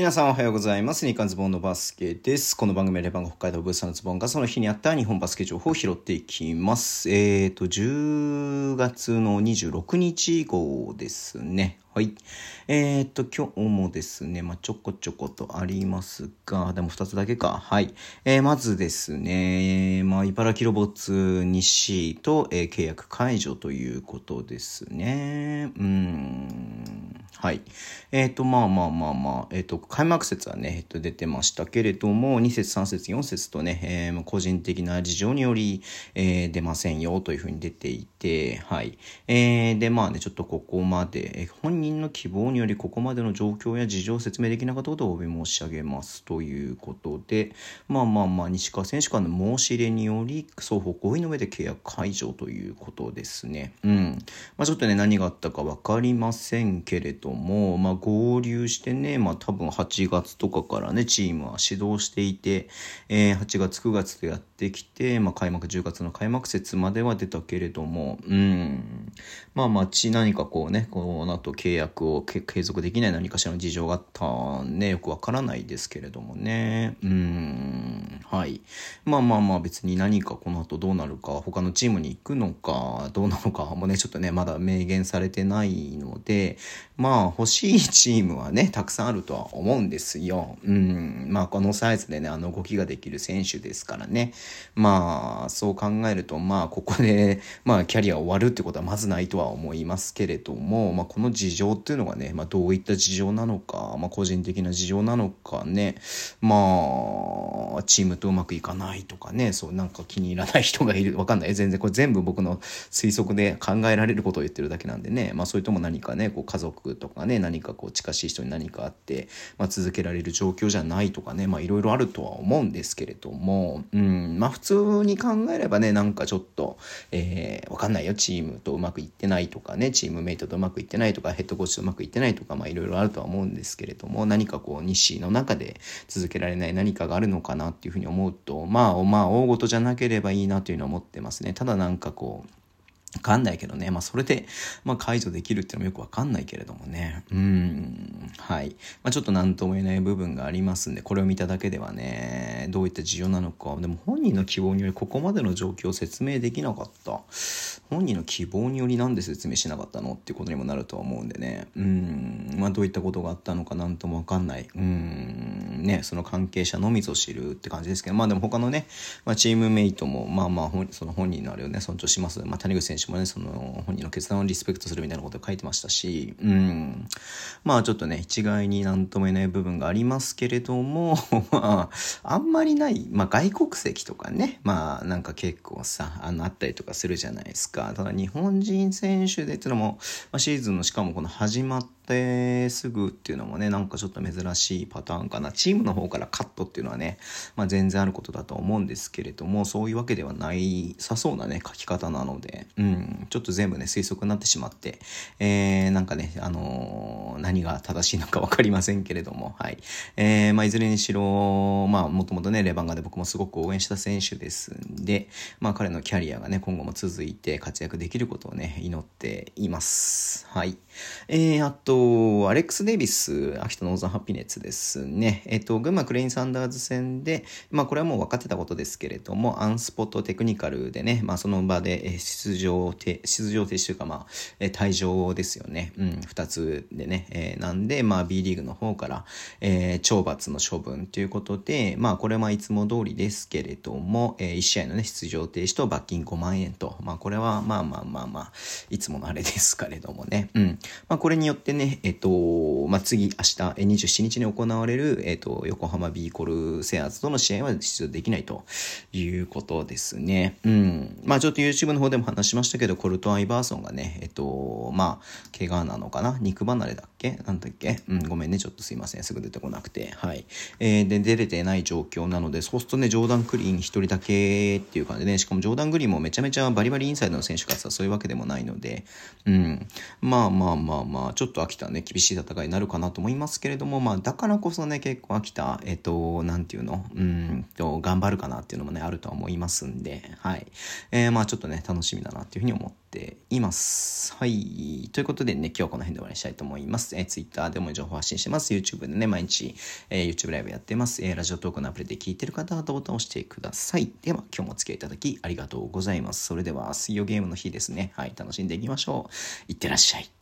皆さんおはようございます。日刊ズボンのバスケです。この番組はレバンが北海道ブースのズボンがその日にあった日本バスケ情報を拾っていきます。えっ、ー、と、10月の26日号ですね。はい。えー、と、今日もですね、まあ、ちょこちょことありますが、でも2つだけか。はい。えー、まずですね、まあ、茨城ロボッツ西と、えー、契約解除ということですね。うん。はい。えっ、と、まあまあまあまあ、えっ、と、開幕節はね、えっ、と、出てましたけれども、2節、3節、4節とね、えー、個人的な事情により、えー、出ませんよというふうに出ていて、はい。えー、で、まあね、ちょっとここまで、え、本人の希望によりここまでの状況や事情を説明できなかったことをお詫び申し上げますということで、まあまあまあ、西川選手からの申し入れにより、双方合意の上で契約解除ということですね。うん。まあちょっとね、何があったかわかりませんけれども、まあ合流してね、まあ多分8月とかからね、チームは指導していて、えー、8月9月とやってきて、まあ開幕10月の開幕節までは出たけれども、うん。まあまあ、何かこうね、この後契約を継続できない何かしらの事情があったね、よくわからないですけれどもね。うん、はい。まあまあまあ別に何かこの後どうなるか、他のチームに行くのか、どうなのかもね、ちょっとね、まだ明言されてないので、まあ欲しいチームはね、たくさんあるとは思うんですよ。うん、まあこのサイズでね、あの動きができる選手ですからね。まあ、そう考えると、まあここで、まあキャリア終わるってことはまずないとは思いますけれども、まあこの事情っていうのがね、まあ、どういった事情なのか、まあ、個人的な事情なのかね、まあ、チームとうまくいかないとかね、そう、なんか気に入らない人がいる、わかんない。全然、これ全部僕の推測で考えられることを言ってるだけなんでね、まあ、それとも何かね、こう、家族とかね、何かこう、近しい人に何かあって、まあ、続けられる状況じゃないとかね、まあ、いろいろあるとは思うんですけれども、うん、まあ、普通に考えればね、なんかちょっと、えー、わかんないよ、チームとうまくいってないとかね、チームメイトとうまくいってないとか、ヘッドコーチとうまくいってないとか、まあいろいろあるとは思うんですけれども、何かこう、西の中で続けられない何かがあるのかななっていうふうに思うと、まあ、まあ、大事じゃなければいいなというのは思ってますね。ただなんかこう、わかんないけどね。まあ、それで、まあ、解除できるっていうのもよくわかんないけれどもね。うん。はい。まあ、ちょっと何とも言えない部分がありますんで、これを見ただけではね、どういった事情なのか。でも、本人の希望によりここまでの状況を説明できなかった。本人の希望によりなんで説明しなかったのっていうことにもなるとは思うんでね。うん。まあ、どういったことがあったのかなんともわかんない。うん。ね、その関係者のみぞ知るって感じですけど、まあ、でも他のね、まあ、チームメイトも、まあまあ、その本人のあれをね、尊重します。まあ、谷口選手もね、その本人の決断をリスペクトするみたいなことを書いてましたし、うん。まあちょっとね、一概になんとも言えない部分がありますけれども、まあ、あんまりない、まあ外国籍とかね、まあなんか結構さ、あの、あったりとかするじゃないですか。ただ日本人選手でっていうのも、まあ、シーズンのしかもこの始まってってすぐっていうのもね、なんかちょっと珍しいパターンかな。チームの方からカットっていうのはね、まあ全然あることだと思うんですけれども、そういうわけではないさそうなね、書き方なので、うん、ちょっと全部ね、推測になってしまって、えー、なんかね、あのー、何が正しいのかわかりませんけれども、はい。えー、まあいずれにしろ、まあもともとね、レバンガで僕もすごく応援した選手ですんで、まあ彼のキャリアがね、今後も続いて活躍できることをね、祈っています。はい。えー、あと、アレックス・デイビス、秋田ノーザンハピネツですね。えっ、と、群馬クレイン・サンダーズ戦で、まあ、これはもう分かってたことですけれども、アンスポットテクニカルでね、まあ、その場で出場停、出場停止というか、まあ、退場ですよね。うん、二つでね。えー、なんで、まあ、B リーグの方から、えー、懲罰の処分ということで、まあ、これはいつも通りですけれども、えー、1試合のね、出場停止と罰金5万円と、まあ、これは、まあまあまあまあ、いつものあれですけれどもね。うん。まあ、これによってね、えっと、まあ、次、明日、27日に行われる、えっと、横浜ビーコルセアーズとの試合は出場できないということですね。うん。まあ、ちょっと YouTube の方でも話しましたけど、コルト・アイバーソンがね、えっと、まあ、怪我なのかな？肉離れだっけ？なんだっけ？うん、ごめんね、ちょっとすいません。すぐ出てこなくて。はい。えー、で、出れてない状況なので、そうするとね、ジョーダン・クリーン一人だけっていう感じでね、しかもジョーダン・グリーンもめちゃめちゃバリバリインサイドの選手かさ、そういうわけでもないので、うん。まあまあまあまあ、ちょっと秋田ね、厳しい戦いになるかなと思いますけれども、まあ、だからこそね、結構秋田、えっと、なんていうの、うんと、頑張るかなっていうのもね、あるとは思いますんで、はい。えー、まあ、ちょっとね、楽しみだなっていうふうに思っています。はい。ということでね、今日はこの辺で終わりにしたいと思います。えー、Twitter でも情報発信してます。YouTube でね、毎日、えー、YouTube ライブやってます。えー、ラジオトークのアプリで聞いてる方はボタンを押してください。では、今日もお付き合いいただきありがとうございます。それでは、水曜ゲームの日ですね。はい、楽しんでいきましょう。いってらっしゃい。